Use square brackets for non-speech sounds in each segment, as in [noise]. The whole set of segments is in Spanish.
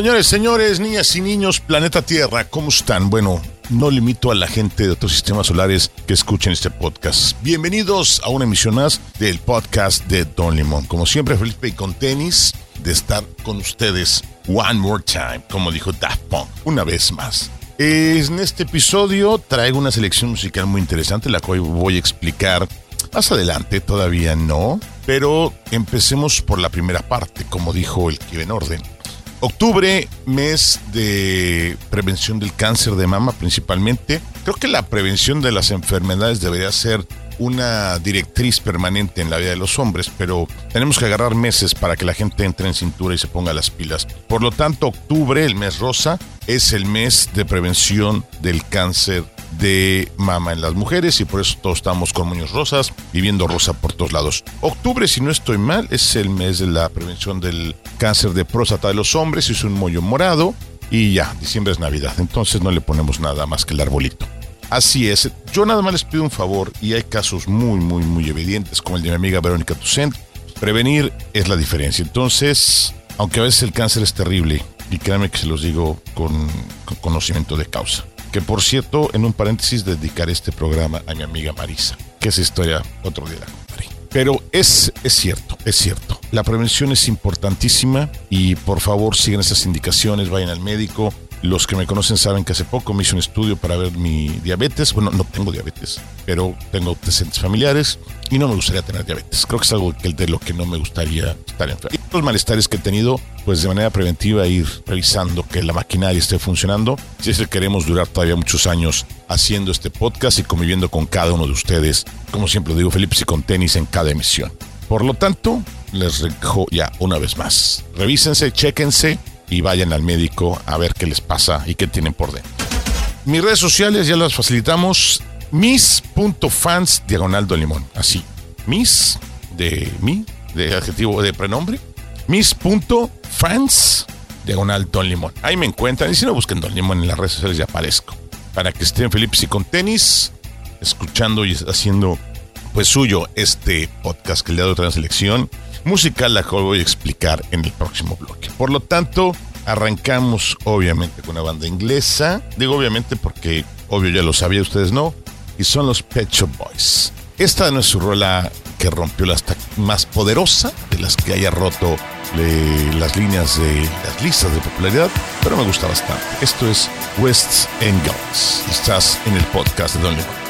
Señores, señores, niñas y niños, planeta Tierra, ¿cómo están? Bueno, no limito a la gente de otros sistemas solares que escuchen este podcast. Bienvenidos a una emisión más del podcast de Don Limón. Como siempre, Felipe y con tenis de estar con ustedes one more time, como dijo Daft Punk, una vez más. En este episodio traigo una selección musical muy interesante, la cual voy a explicar más adelante, todavía no, pero empecemos por la primera parte, como dijo el que en orden. Octubre, mes de prevención del cáncer de mama principalmente. Creo que la prevención de las enfermedades debería ser una directriz permanente en la vida de los hombres, pero tenemos que agarrar meses para que la gente entre en cintura y se ponga las pilas. Por lo tanto, octubre, el mes rosa, es el mes de prevención del cáncer de mama en las mujeres y por eso todos estamos con moños rosas, viviendo rosa por todos lados. Octubre, si no estoy mal, es el mes de la prevención del cáncer de próstata de los hombres, es un moño morado y ya, diciembre es Navidad, entonces no le ponemos nada más que el arbolito. Así es, yo nada más les pido un favor y hay casos muy, muy, muy evidentes como el de mi amiga Verónica Tucent. Prevenir es la diferencia. Entonces, aunque a veces el cáncer es terrible, y créanme que se los digo con, con conocimiento de causa, que por cierto, en un paréntesis, dedicaré este programa a mi amiga Marisa, que esa historia otro día la contaré. Pero es, es cierto, es cierto. La prevención es importantísima y por favor sigan esas indicaciones, vayan al médico. Los que me conocen saben que hace poco me hice un estudio para ver mi diabetes. Bueno, no tengo diabetes, pero tengo antecedentes familiares y no me gustaría tener diabetes. Creo que es algo de lo que no me gustaría estar enfermo. Y los malestares que he tenido, pues de manera preventiva ir revisando que la maquinaria esté funcionando. Si es que queremos durar todavía muchos años haciendo este podcast y conviviendo con cada uno de ustedes, como siempre digo, Felipe, y con tenis en cada emisión. Por lo tanto, les dejo ya una vez más. Revísense, chéquense y vayan al médico a ver qué les pasa y qué tienen por dentro. Mis redes sociales ya las facilitamos. Mis.fans diagonal limón. Así. Mis de mí, de adjetivo de prenombre. Mis.fans diagonal don limón. Ahí me encuentran. Y si no busquen don limón en las redes sociales ya aparezco. Para que estén Felipe y con tenis, escuchando y haciendo pues suyo este podcast que le he dado otra selección musical la voy a explicar en el próximo bloque. Por lo tanto, arrancamos obviamente con una banda inglesa. Digo obviamente porque obvio ya lo sabía, ustedes no. Y son los Pet Shop Boys. Esta no es su rola que rompió la más poderosa de las que haya roto las líneas de las listas de popularidad, pero me gusta bastante. Esto es West End Girls. Estás en el podcast de Don.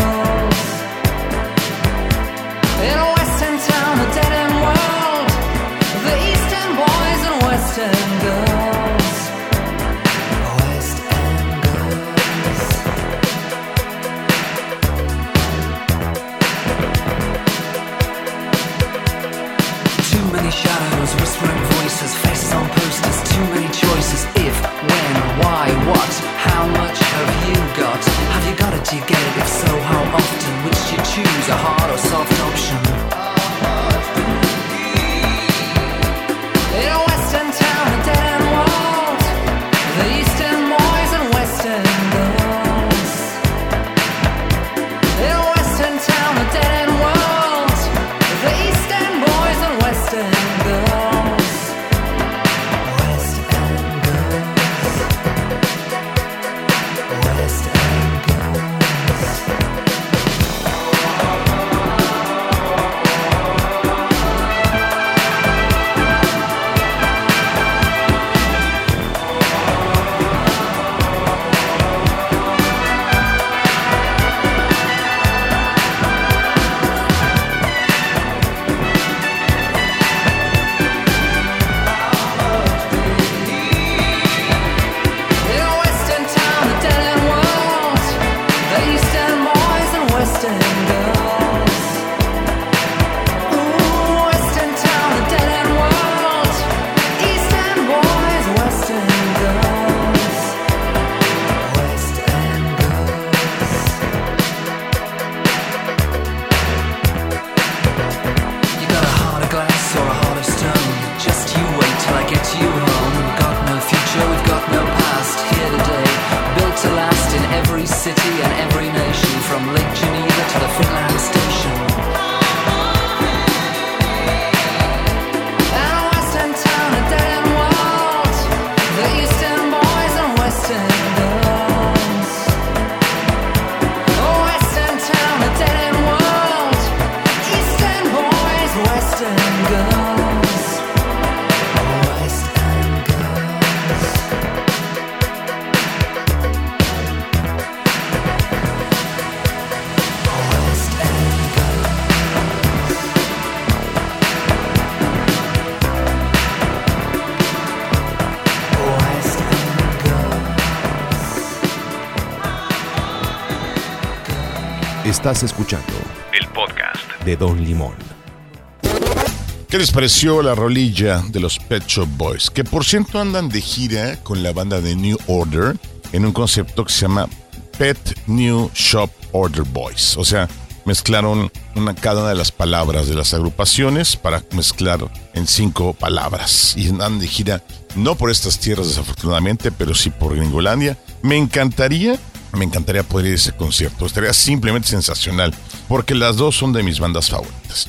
Voices, faces on posters, too many choices. If, when, why, what, how much have you got? Have you got it? Do you get it? If so, how often? Which do you choose, a hard or soft option? Estás escuchando El podcast. de Don Limón. ¿Qué les pareció la rolilla de los Pet Shop Boys? Que por cierto andan de gira con la banda de New Order en un concepto que se llama Pet New Shop Order Boys. O sea, mezclaron una, cada una de las palabras de las agrupaciones para mezclar en cinco palabras. Y andan de gira no por estas tierras desafortunadamente, pero sí por Gringolandia. Me encantaría me encantaría poder ir a ese concierto. Estaría simplemente sensacional, porque las dos son de mis bandas favoritas.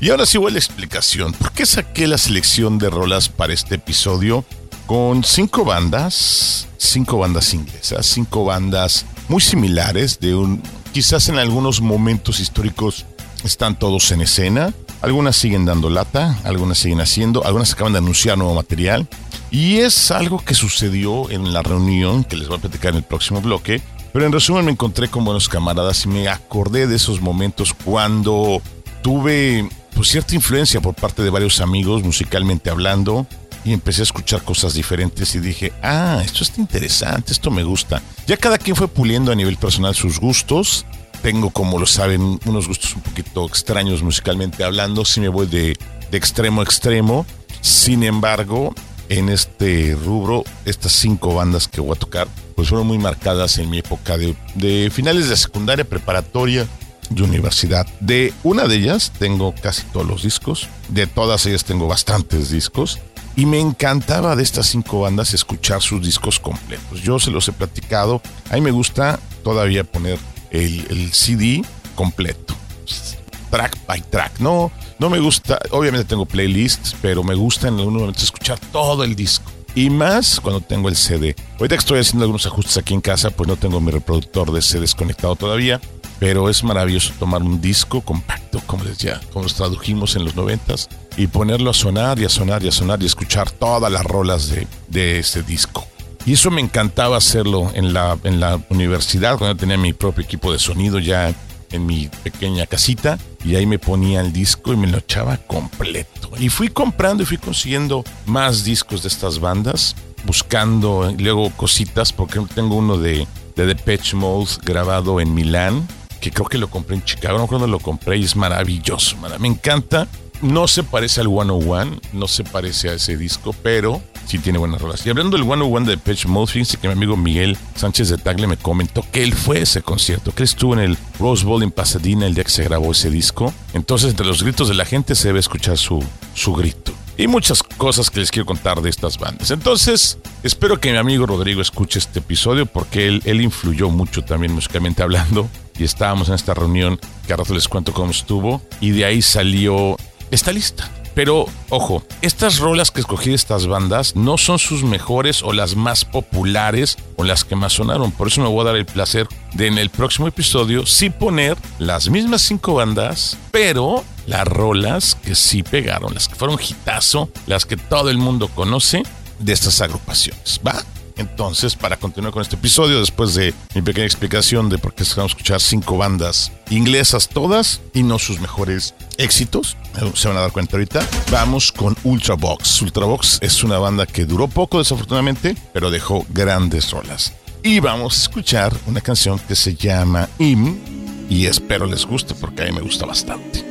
Y ahora sí voy a la explicación. ¿Por qué saqué la selección de rolas para este episodio? Con cinco bandas, cinco bandas inglesas, cinco bandas muy similares, de un, quizás en algunos momentos históricos están todos en escena. Algunas siguen dando lata, algunas siguen haciendo, algunas acaban de anunciar nuevo material. Y es algo que sucedió en la reunión que les voy a platicar en el próximo bloque. Pero en resumen me encontré con buenos camaradas y me acordé de esos momentos cuando tuve pues, cierta influencia por parte de varios amigos musicalmente hablando y empecé a escuchar cosas diferentes y dije, ah, esto está interesante, esto me gusta. Ya cada quien fue puliendo a nivel personal sus gustos. Tengo, como lo saben, unos gustos un poquito extraños musicalmente hablando, si me voy de, de extremo a extremo. Sin embargo, en este rubro, estas cinco bandas que voy a tocar, pues fueron muy marcadas en mi época de, finales de secundaria, preparatoria, de universidad. De una de ellas tengo casi todos los discos, de todas ellas tengo bastantes discos. Y me encantaba de estas cinco bandas escuchar sus discos completos. Yo se los he platicado. A mí me gusta todavía poner el, el CD completo. Track by track. No, no me gusta. Obviamente tengo playlists, pero me gusta en algunos momentos escuchar todo el disco. Y más cuando tengo el CD. Ahorita que estoy haciendo algunos ajustes aquí en casa, pues no tengo mi reproductor de CD desconectado todavía. Pero es maravilloso tomar un disco compacto, como les ya, como los tradujimos en los noventas, y ponerlo a sonar y a sonar y a sonar y escuchar todas las rolas de, de ese disco. Y eso me encantaba hacerlo en la, en la universidad, cuando tenía mi propio equipo de sonido ya en mi pequeña casita. Y ahí me ponía el disco y me lo echaba completo. Y fui comprando y fui consiguiendo más discos de estas bandas, buscando luego cositas, porque tengo uno de, de Depeche Mode grabado en Milán, que creo que lo compré en Chicago, no cuando lo compré y es maravilloso, me encanta. No se parece al 101, no se parece a ese disco, pero sí tiene buenas rolas. Y hablando del 101 de Depeche Mode, fíjense que mi amigo Miguel Sánchez de Tagle me comentó que él fue ese concierto, que él estuvo en el Rose Bowl en Pasadena el día que se grabó ese disco. Entonces, entre los gritos de la gente se debe escuchar su, su grito. Y muchas cosas que les quiero contar de estas bandas. Entonces, espero que mi amigo Rodrigo escuche este episodio porque él, él influyó mucho también musicalmente hablando. Y estábamos en esta reunión, que a rato les cuento cómo estuvo. Y de ahí salió esta lista. Pero, ojo, estas rolas que escogí de estas bandas no son sus mejores o las más populares o las que más sonaron. Por eso me voy a dar el placer de en el próximo episodio sí poner las mismas cinco bandas, pero las rolas que sí pegaron, las que fueron hitazo, las que todo el mundo conoce de estas agrupaciones. ¿Va? Entonces, para continuar con este episodio, después de mi pequeña explicación de por qué vamos a escuchar cinco bandas inglesas todas y no sus mejores éxitos, eh, se van a dar cuenta ahorita, vamos con Ultravox. Ultravox es una banda que duró poco desafortunadamente, pero dejó grandes rolas. Y vamos a escuchar una canción que se llama Im y espero les guste porque a mí me gusta bastante.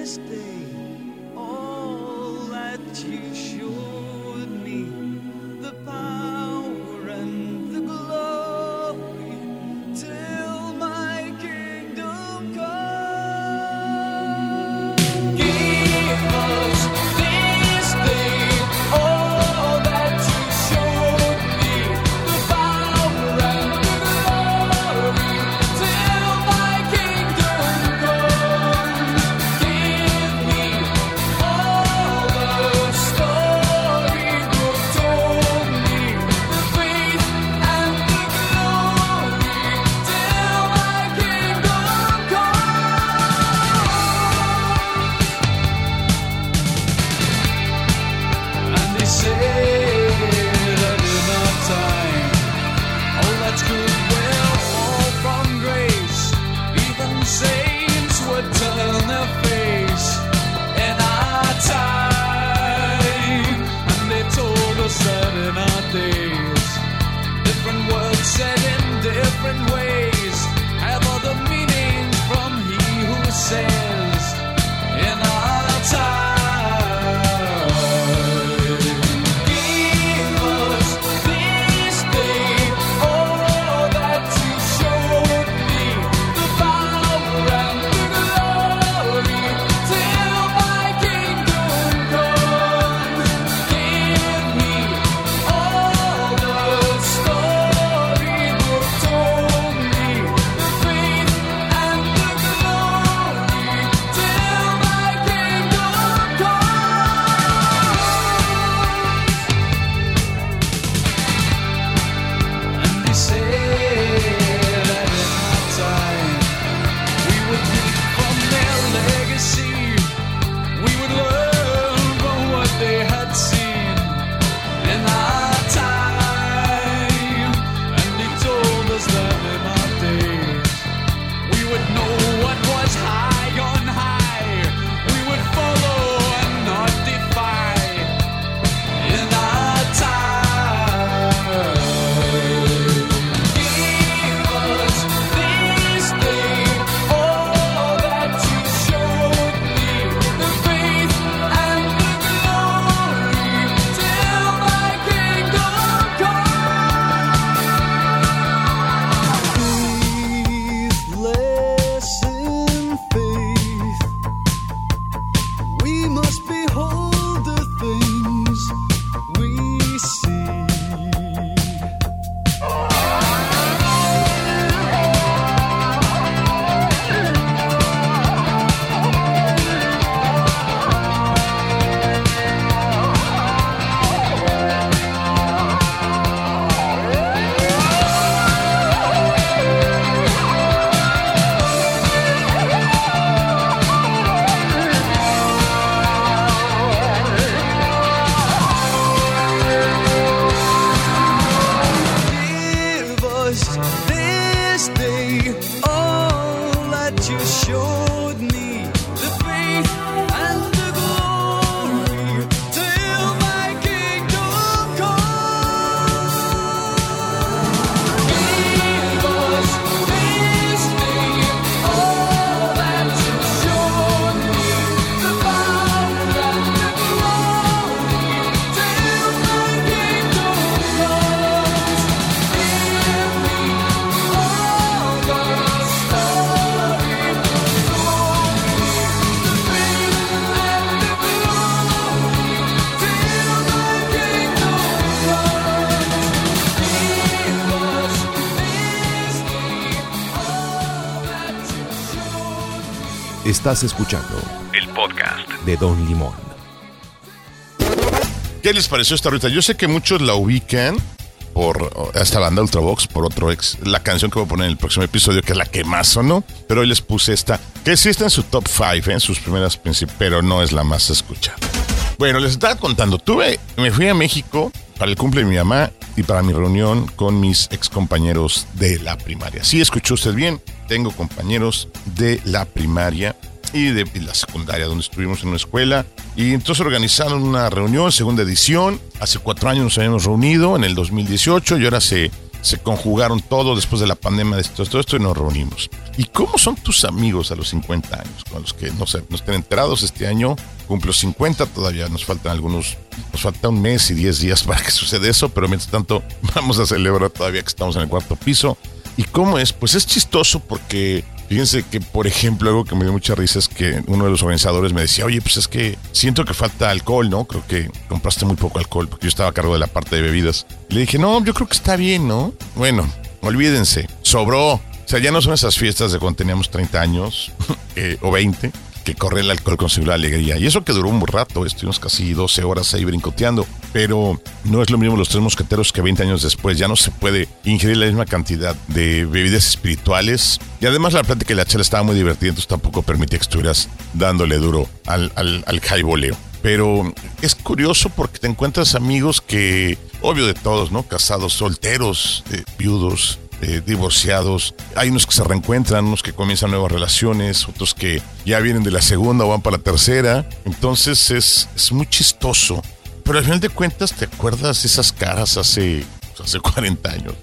that you show. Estás escuchando El podcast. de Don Limón. ¿Qué les pareció esta ruta? Yo sé que muchos la ubican por esta banda Ultravox, por otro ex, la canción que voy a poner en el próximo episodio, que es la que más sonó, pero hoy les puse esta, que sí está en su top 5, en sus primeras principios, pero no es la más escuchada. Bueno, les estaba contando, tuve, me fui a México para el cumple de mi mamá y para mi reunión con mis ex compañeros de la primaria. Sí, escuchó usted bien, tengo compañeros de la primaria y de la secundaria, donde estuvimos en una escuela. Y entonces organizaron una reunión, segunda edición. Hace cuatro años nos habíamos reunido, en el 2018, y ahora se, se conjugaron todo después de la pandemia de esto, todo esto y nos reunimos. ¿Y cómo son tus amigos a los 50 años? Con los que no, sé, no estén enterados este año, cumplo 50, todavía nos faltan algunos, nos falta un mes y 10 días [laughs] para que suceda eso, pero mientras tanto vamos a celebrar todavía que estamos en el cuarto piso. ¿Y cómo es? Pues es chistoso porque Fíjense que, por ejemplo, algo que me dio mucha risa es que uno de los organizadores me decía, oye, pues es que siento que falta alcohol, ¿no? Creo que compraste muy poco alcohol porque yo estaba a cargo de la parte de bebidas. Le dije, no, yo creo que está bien, ¿no? Bueno, olvídense, sobró. O sea, ya no son esas fiestas de cuando teníamos 30 años [laughs] eh, o 20 que corre el alcohol con segura alegría. Y eso que duró un rato, estuvimos casi 12 horas ahí brincoteando. Pero no es lo mismo los tres mosqueteros que 20 años después. Ya no se puede ingerir la misma cantidad de bebidas espirituales. Y además la plática y la chela estaba muy divertida, entonces tampoco permitía que estuvieras dándole duro al, al, al jaiboleo. Pero es curioso porque te encuentras amigos que, obvio de todos, ¿no? Casados, solteros, eh, viudos, eh, divorciados. Hay unos que se reencuentran, unos que comienzan nuevas relaciones, otros que ya vienen de la segunda o van para la tercera. Entonces es, es muy chistoso. Pero al final de cuentas, ¿te acuerdas esas caras hace, hace [laughs] 40 años?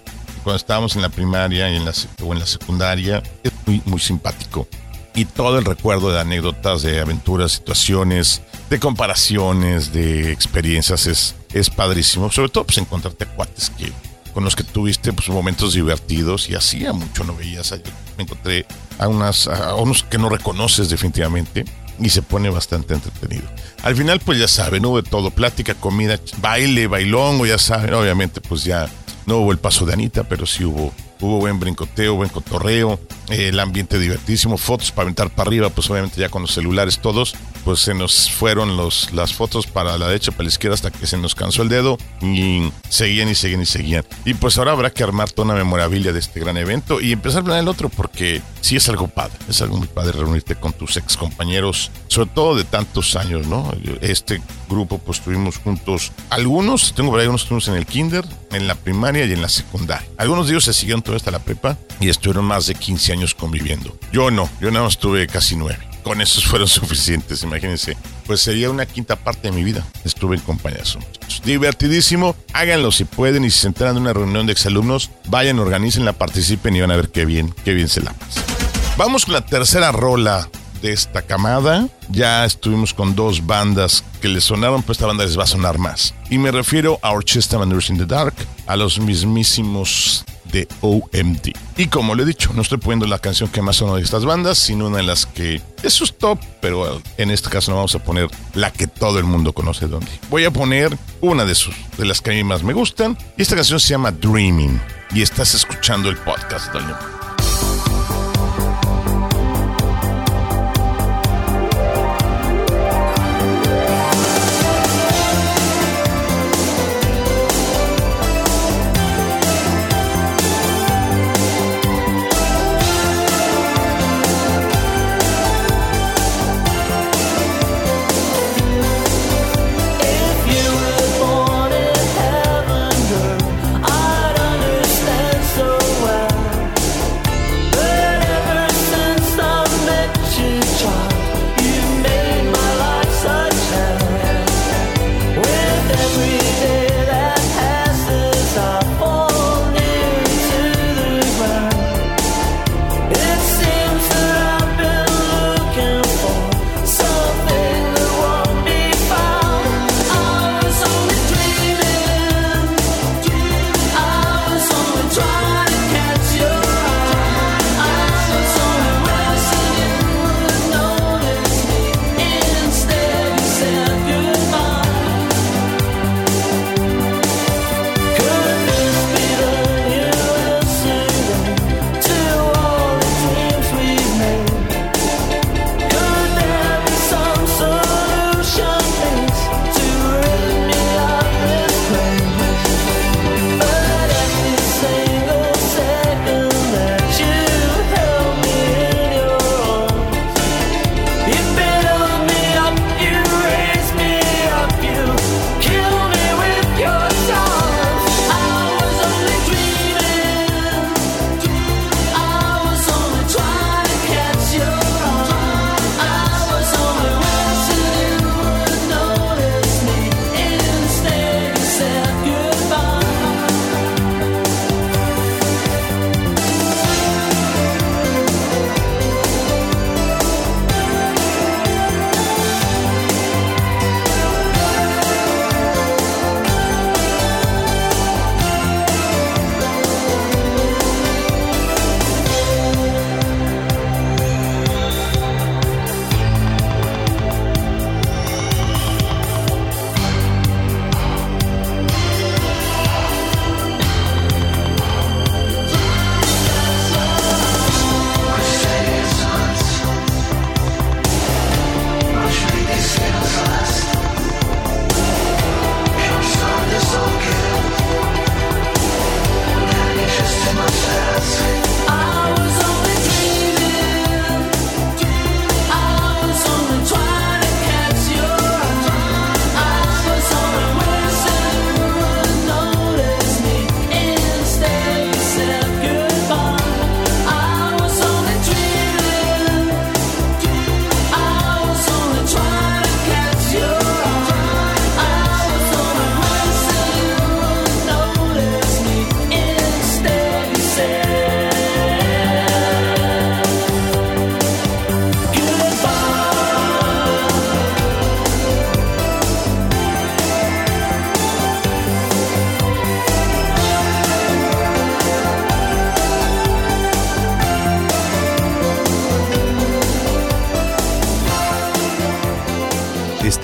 Cuando estábamos en la primaria y en la, o en la secundaria, es muy, muy simpático. Y todo el recuerdo de anécdotas, de aventuras, situaciones, de comparaciones, de experiencias es, es padrísimo. Sobre todo, pues encontrarte cuates que, con los que tuviste pues, momentos divertidos y hacía mucho no veías. Me encontré a, unas, a unos que no reconoces definitivamente y se pone bastante entretenido. Al final, pues ya saben, hubo de todo, plática, comida, baile, bailongo, ya saben, obviamente pues ya no hubo el paso de Anita, pero sí hubo, hubo buen brincoteo, buen cotorreo, el ambiente divertísimo, fotos para aventar para arriba, pues obviamente ya con los celulares todos, pues se nos fueron los, las fotos para la derecha, para la izquierda hasta que se nos cansó el dedo y seguían y seguían y seguían. Y pues ahora habrá que armar toda una memorabilia de este gran evento y empezar a planear el otro porque sí es algo padre, es algo muy padre reunirte con tus ex compañeros, sobre todo de tantos años, ¿no? Este grupo pues estuvimos juntos, algunos, tengo por ahí unos estuvimos en el kinder, en la primaria y en la secundaria. Algunos de ellos se siguieron toda hasta la prepa y estuvieron más de 15 años conviviendo. Yo no, yo nada más tuve casi nueve. Con esos fueron [laughs] suficientes, imagínense. Pues sería una quinta parte de mi vida. Estuve en compañía de muchachos. Divertidísimo. Háganlo si pueden y si se enteran de una reunión de exalumnos, vayan, organicenla, participen y van a ver qué bien, qué bien se la pasan. Vamos con la tercera rola de esta camada. Ya estuvimos con dos bandas que les sonaron, pues esta banda les va a sonar más. Y me refiero a Orchestra Maneuvers in the Dark, a los mismísimos de OMD. Y como lo he dicho, no estoy poniendo la canción que más sonó de estas bandas, sino una de las que es sus top, pero en este caso no vamos a poner la que todo el mundo conoce. Voy a poner una de sus, de las que a mí más me gustan, y esta canción se llama Dreaming. Y estás escuchando el podcast, Daniel.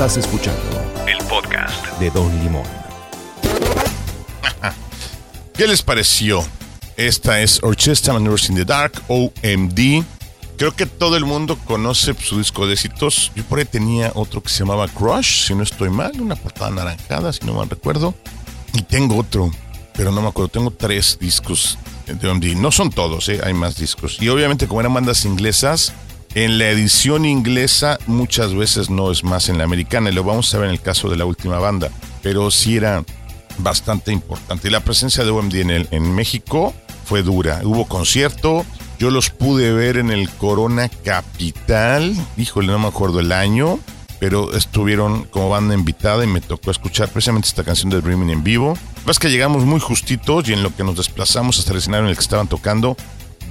Estás escuchando El podcast. de Don Limón. [laughs] ¿Qué les pareció? Esta es Orchestra Maneuvers in the Dark, OMD. Creo que todo el mundo conoce su disco de éxitos. Yo por ahí tenía otro que se llamaba Crush, si no estoy mal, una portada anaranjada, si no mal recuerdo. Y tengo otro, pero no me acuerdo. Tengo tres discos de OMD. No son todos, ¿eh? hay más discos. Y obviamente, como eran bandas inglesas, en la edición inglesa muchas veces no es más en la americana. Y lo vamos a ver en el caso de la última banda. Pero sí era bastante importante. Y la presencia de OMD en, el, en México fue dura. Hubo concierto. Yo los pude ver en el Corona Capital. Híjole, no me acuerdo el año. Pero estuvieron como banda invitada y me tocó escuchar precisamente esta canción de Dreaming en vivo. Es que llegamos muy justitos y en lo que nos desplazamos hasta el escenario en el que estaban tocando,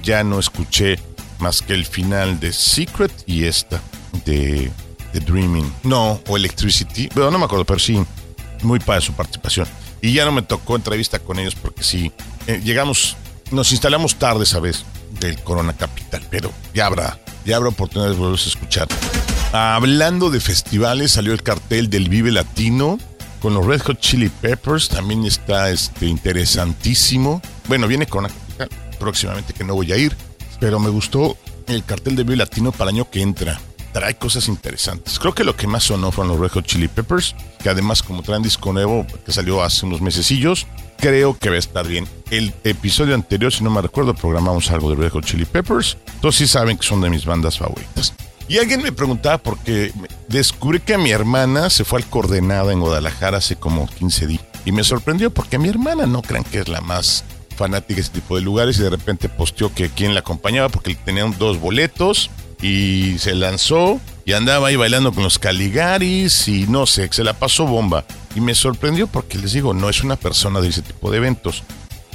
ya no escuché más que el final de Secret y esta de, Dreaming. No, o Electricity. Pero no me acuerdo, pero sí, muy para su participación. Y ya no me tocó entrevista con ellos porque sí, eh, llegamos, nos instalamos tarde esa vez del Corona Capital, pero ya habrá, ya habrá oportunidad de volverlos a escuchar. Hablando de festivales, salió el cartel del Vive Latino con los Red Hot Chili Peppers, también está este, interesantísimo. Bueno, viene Corona Capital próximamente que no voy a ir, pero me gustó el cartel de Vive Latino para el año que entra trae cosas interesantes. Creo que lo que más sonó fueron los Red Chili Peppers, que además como traen disco nuevo que salió hace unos mesecillos, creo que va a estar bien. El episodio anterior, si no me recuerdo, programamos algo de Red Hot Chili Peppers. Entonces sí saben que son de mis bandas favoritas. Y alguien me preguntaba porque descubrí que mi hermana se fue al Coordenada en Guadalajara hace como 15 días. Y me sorprendió porque mi hermana no crean que es la más fanática de ese tipo de lugares y de repente posteó que quien la acompañaba porque tenían dos boletos y se lanzó y andaba ahí bailando con los Caligaris y no sé, se la pasó bomba. Y me sorprendió porque les digo, no es una persona de ese tipo de eventos.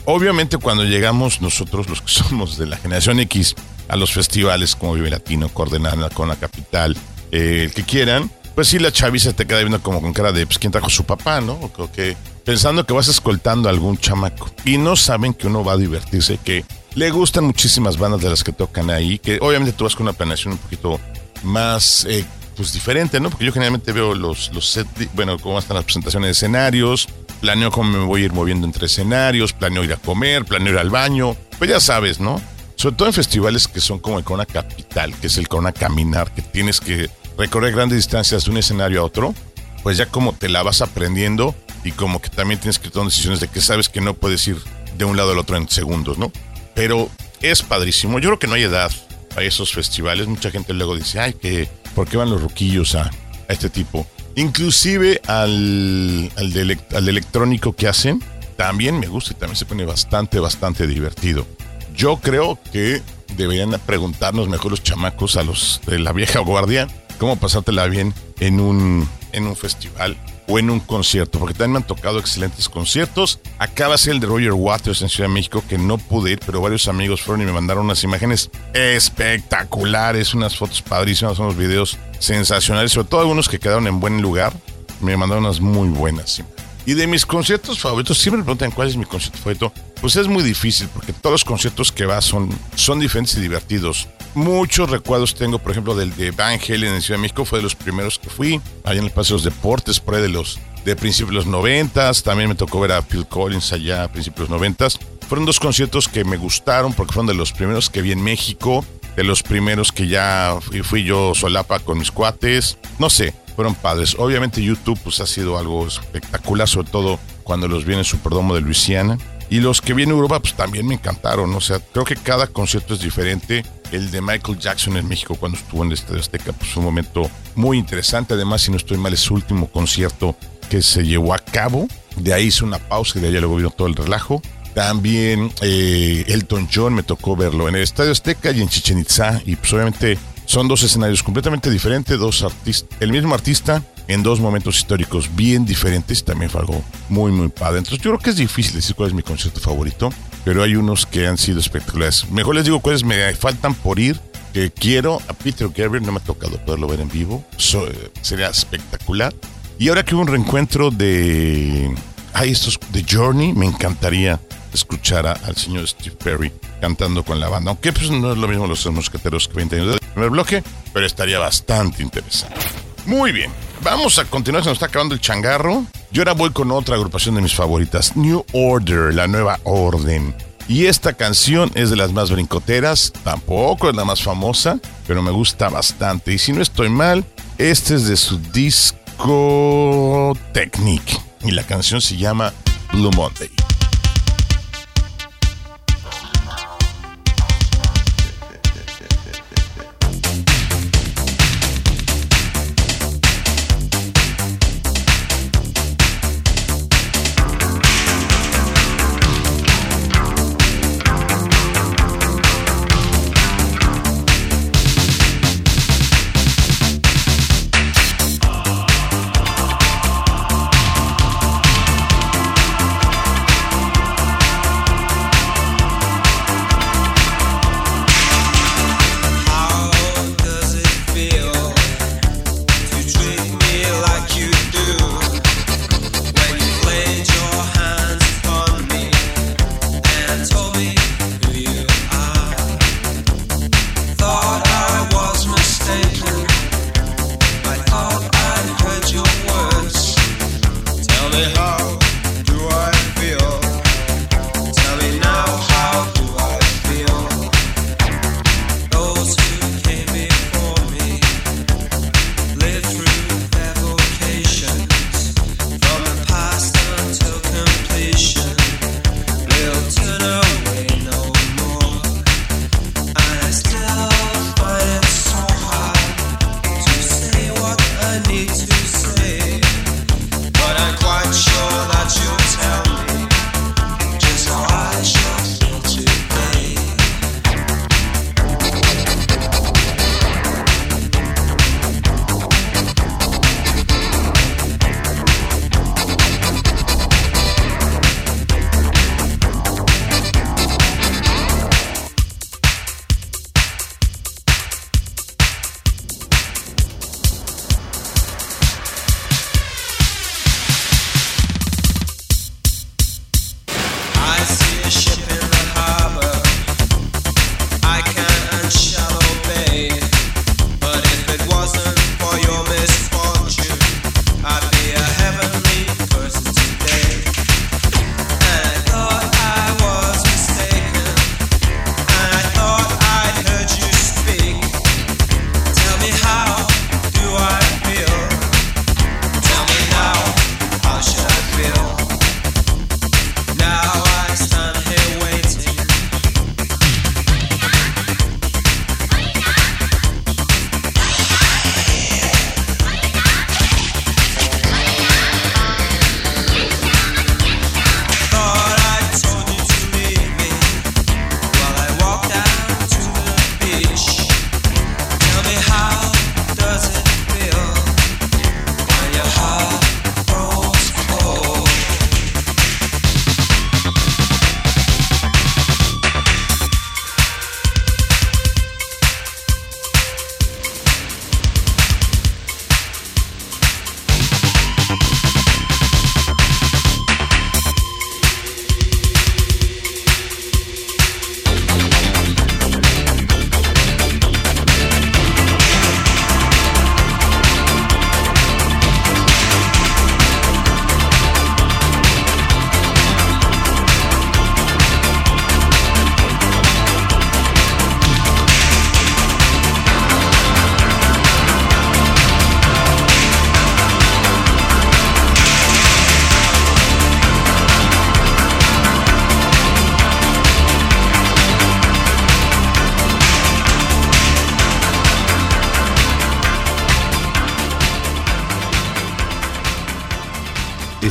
Obviamente cuando llegamos nosotros los que [laughs] somos de la generación X a los festivales como Vive Latino, Coordenada con la Capital, eh, el que quieran, pues sí la chaviza te queda viendo como con cara de pues quién trajo su papá, ¿no? O que pensando que vas escoltando a algún chamaco y no saben que uno va a divertirse, que le gustan muchísimas bandas de las que tocan ahí, que obviamente tú vas con una planeación un poquito más eh, pues diferente, ¿no? Porque yo generalmente veo los, los set, bueno, cómo están las presentaciones de escenarios, planeo cómo me voy a ir moviendo entre escenarios, planeo ir a comer, planeo ir al baño, pues ya sabes, ¿no? Sobre todo en festivales que son como el Corona Capital, que es el Corona Caminar, que tienes que recorrer grandes distancias de un escenario a otro, pues ya como te la vas aprendiendo y como que también tienes que tomar decisiones de que sabes que no puedes ir de un lado al otro en segundos, ¿no? Pero es padrísimo. Yo creo que no hay edad a esos festivales. Mucha gente luego dice, ay, que ¿por qué van los ruquillos a, a este tipo? Inclusive al, al, de, al electrónico que hacen, también me gusta y también se pone bastante, bastante divertido. Yo creo que deberían preguntarnos mejor los chamacos a los de la vieja guardia cómo pasártela bien en un, en un festival o en un concierto, porque también me han tocado excelentes conciertos. Acaba ser el de Roger Waters en Ciudad de México, que no pude ir, pero varios amigos fueron y me mandaron unas imágenes espectaculares, unas fotos padrísimas, unos videos sensacionales, sobre todo algunos que quedaron en buen lugar. Me mandaron unas muy buenas. Y de mis conciertos favoritos, siempre me preguntan cuál es mi concierto favorito. Pues es muy difícil porque todos los conciertos que vas son, son diferentes y divertidos. Muchos recuerdos tengo, por ejemplo, del de Van en Ciudad de México, fue de los primeros que fui. Allá en el Paseo de los Deportes, por ahí de los de principios de los noventas. También me tocó ver a Phil Collins allá principios de los noventas. Fueron dos conciertos que me gustaron porque fueron de los primeros que vi en México, de los primeros que ya fui, fui yo solapa con mis cuates. No sé, fueron padres. Obviamente YouTube pues ha sido algo espectacular, sobre todo cuando los vi en Superdomo de Luisiana. Y los que vi en Europa pues también me encantaron. O sea, creo que cada concierto es diferente. El de Michael Jackson en México cuando estuvo en el Estadio Azteca pues fue un momento muy interesante. Además, si no estoy mal, es su último concierto que se llevó a cabo. De ahí hice una pausa y de ahí luego vino todo el relajo. También eh, Elton John me tocó verlo en el Estadio Azteca y en Chichen Itza. Y pues obviamente son dos escenarios completamente diferentes, dos artistas, el mismo artista en dos momentos históricos bien diferentes. También fue algo muy, muy padre. Entonces yo creo que es difícil decir cuál es mi concierto favorito, pero hay unos que han sido espectaculares. Mejor les digo cuáles me faltan por ir. Que quiero a Peter Gabriel, no me ha tocado poderlo ver en vivo. So- eh, sería espectacular. Y ahora que hubo un reencuentro de. Ay, estos de Journey, me encantaría escuchar a- al señor Steve Perry cantando con la banda. Aunque pues no es lo mismo los mosqueteros que 20 años del primer bloque, pero estaría bastante interesante. Muy bien. Vamos a continuar, se nos está acabando el changarro. Yo ahora voy con otra agrupación de mis favoritas, New Order, la nueva orden. Y esta canción es de las más brincoteras, tampoco es la más famosa, pero me gusta bastante. Y si no estoy mal, este es de su disco Technique. Y la canción se llama Blue Monday.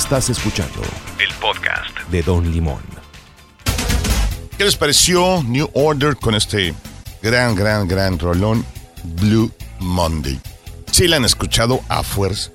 Estás escuchando El podcast. de Don Limón. ¿Qué les pareció New Order con este gran, gran, gran rolón Blue Monday? Sí, la han escuchado a fuerza.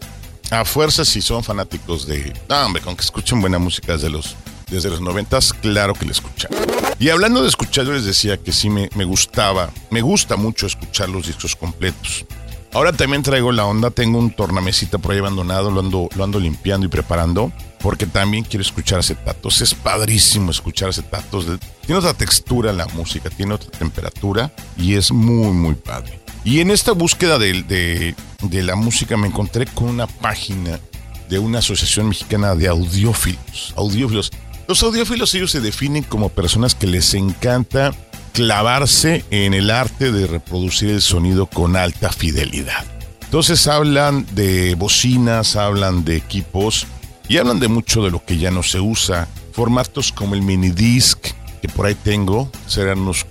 A fuerza si son fanáticos de... No, hombre, con que escuchen buena música desde los, desde los noventas, claro que la escuchan. Y hablando de escuchar, yo les decía que sí me, me gustaba, me gusta mucho escuchar los discos completos. Ahora también traigo la onda, tengo un tornamesita por ahí abandonado, lo ando, lo ando limpiando y preparando, porque también quiero escuchar acetatos. Es padrísimo escuchar acetatos. Tiene otra textura la música, tiene otra temperatura y es muy, muy padre. Y en esta búsqueda de, de- de la música me encontré con una página de una asociación mexicana de audiófilos. Audiófilos. Los audiófilos ellos se definen como personas que les encanta clavarse en el arte de reproducir el sonido con alta fidelidad. Entonces hablan de bocinas, hablan de equipos y hablan de mucho de lo que ya no se usa. Formatos como el mini disc, que por ahí tengo, eran, unos,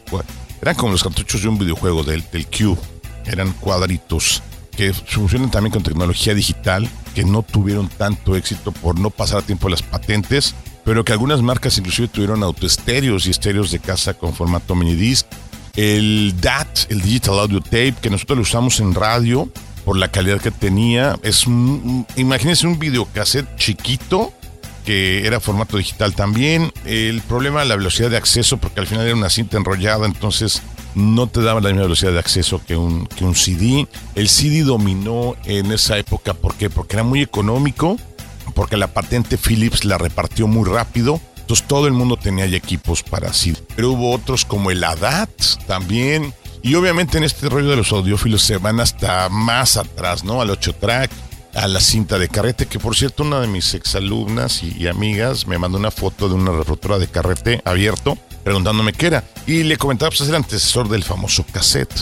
eran como los cartuchos de un videojuego del, del Cube. Eran cuadritos que funcionan también con tecnología digital, que no tuvieron tanto éxito por no pasar a tiempo las patentes, pero que algunas marcas inclusive tuvieron autoestéreos y estéreos de casa con formato mini disc. El DAT, el Digital Audio Tape, que nosotros lo usamos en radio por la calidad que tenía, es un- imagínense un videocassette chiquito que era formato digital también. El problema la velocidad de acceso, porque al final era una cinta enrollada, entonces no te daba la misma velocidad de acceso que un, que un CD. El CD dominó en esa época, ¿por qué? Porque era muy económico, porque la patente Philips la repartió muy rápido. Entonces todo el mundo tenía ya equipos para CD. Pero hubo otros como el ADAT también. Y obviamente en este rollo de los audiófilos se van hasta más atrás, ¿no? Al 8 track, a la cinta de carrete, que por cierto una de mis exalumnas y, y amigas me mandó una foto de una reproductora de carrete abierto preguntándome qué era. Y le comentaba, pues es el antecesor del famoso cassette.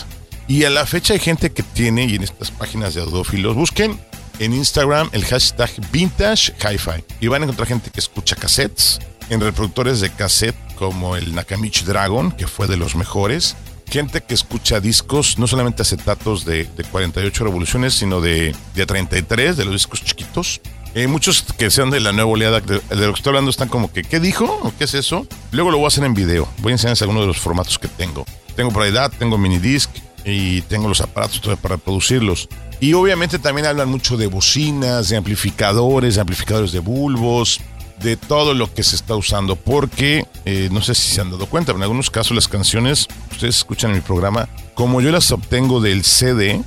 Y a la fecha hay gente que tiene, y en estas páginas de audiófilos, busquen en Instagram el hashtag Vintage Hi-Fi. Y van a encontrar gente que escucha cassettes en reproductores de cassette como el Nakamichi Dragon, que fue de los mejores. Gente que escucha discos, no solamente acetatos de, de 48 revoluciones, sino de, de 33, de los discos chiquitos. Eh, muchos que sean de la nueva oleada de, de lo que estoy hablando están como que, ¿qué dijo? ¿O ¿Qué es eso? Luego lo voy a hacer en video. Voy a enseñarles algunos de los formatos que tengo. Tengo por edad, tengo mini disc y tengo los aparatos para producirlos. Y obviamente también hablan mucho de bocinas, de amplificadores, de amplificadores de bulbos, de todo lo que se está usando, porque eh, no sé si se han dado cuenta, pero en algunos casos las canciones, ustedes escuchan en mi programa, como yo las obtengo del CD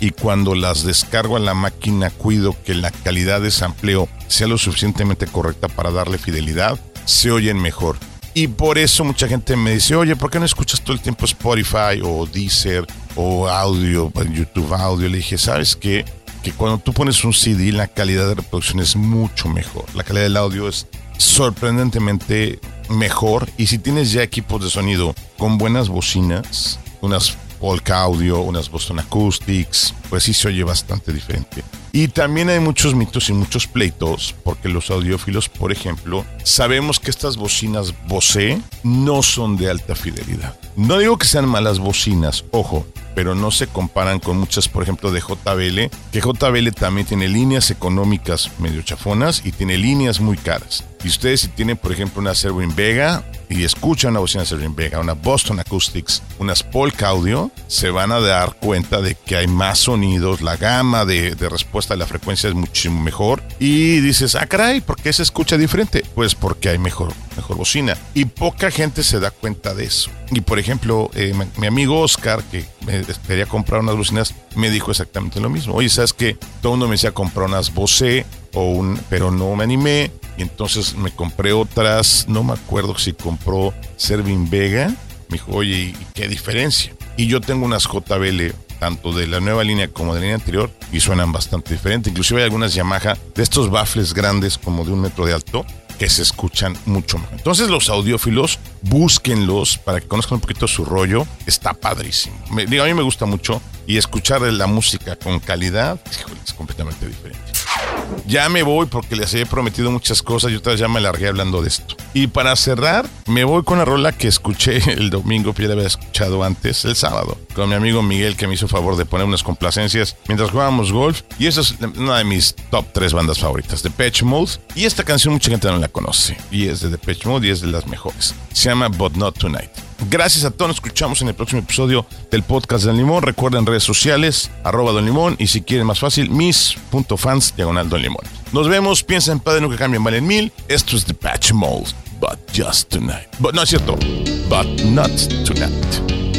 y cuando las descargo a la máquina cuido que la calidad de sampleo sea lo suficientemente correcta para darle fidelidad, se oyen mejor. Y por eso mucha gente me dice, oye, ¿por qué no escuchas todo el tiempo Spotify o Deezer o audio, YouTube audio? Le dije, ¿sabes qué? Que cuando tú pones un CD, la calidad de reproducción es mucho mejor. La calidad del audio es sorprendentemente mejor. Y si tienes ya equipos de sonido con buenas bocinas, unas Polka Audio, unas Boston Acoustics, pues sí se oye bastante diferente. Y también hay muchos mitos y muchos pleitos, porque los audiófilos, por ejemplo, sabemos que estas bocinas Bose no son de alta fidelidad. No digo que sean malas bocinas, ojo, pero no se comparan con muchas, por ejemplo, de JBL, que JBL también tiene líneas económicas medio chafonas y tiene líneas muy caras. Y ustedes si tienen, por ejemplo, una Serwin Vega y escuchan una bocina Serwin Vega, una Boston Acoustics, unas Polk Audio, se van a dar cuenta de que hay más sonidos, la gama de, de respuesta a la frecuencia es muchísimo mejor. Y dices, ah, caray, ¿por qué se escucha diferente? Pues porque hay mejor, mejor bocina. Y poca gente se da cuenta de eso. Y por ejemplo, eh, mi amigo Oscar, que me quería comprar unas bocinas, me dijo exactamente lo mismo. Oye, ¿sabes qué? Todo el mundo me decía comprar unas Bose, pero no me animé. Y entonces me compré otras, no me acuerdo si compró Servin Vega. Me dijo, oye, ¿y qué diferencia? Y yo tengo unas JBL, tanto de la nueva línea como de la línea anterior, y suenan bastante diferente. Inclusive hay algunas Yamaha de estos baffles grandes, como de un metro de alto, que se escuchan mucho mejor. Entonces los audiófilos, búsquenlos para que conozcan un poquito su rollo. Está padrísimo. Me, digo, a mí me gusta mucho y escuchar la música con calidad híjole, es completamente diferente. Ya me voy porque les he prometido muchas cosas y otra vez ya me largué hablando de esto. Y para cerrar, me voy con una rola que escuché [laughs] el domingo, que ya la había escuchado antes, el sábado, con mi amigo Miguel que me hizo favor de poner unas complacencias mientras jugábamos golf. Y esa es una de mis top tres bandas favoritas, Depeche Mode. Y esta canción mucha gente no la conoce. Y es de Depeche Mode y es de las mejores. Se llama But Not Tonight. Gracias a todos, nos escuchamos en el próximo episodio del podcast Don Limón. Recuerden redes sociales, arroba Don Limón y si quieren más fácil, mis.fans, diagonal Don Limón. Nos vemos, piensa en padre, nunca cambien, valen mil. Esto es The Patch Mode, but just tonight. But, no es cierto, but not tonight.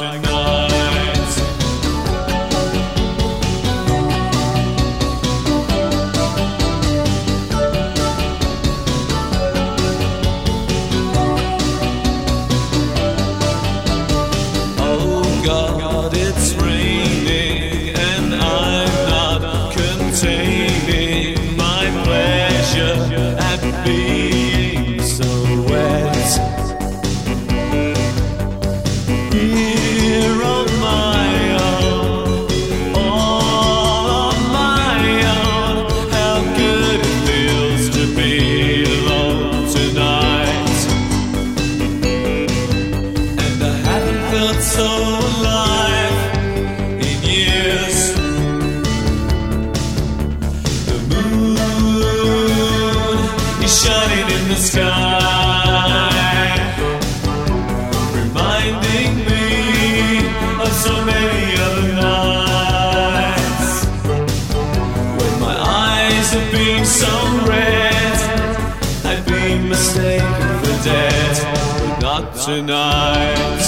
It's a tonight.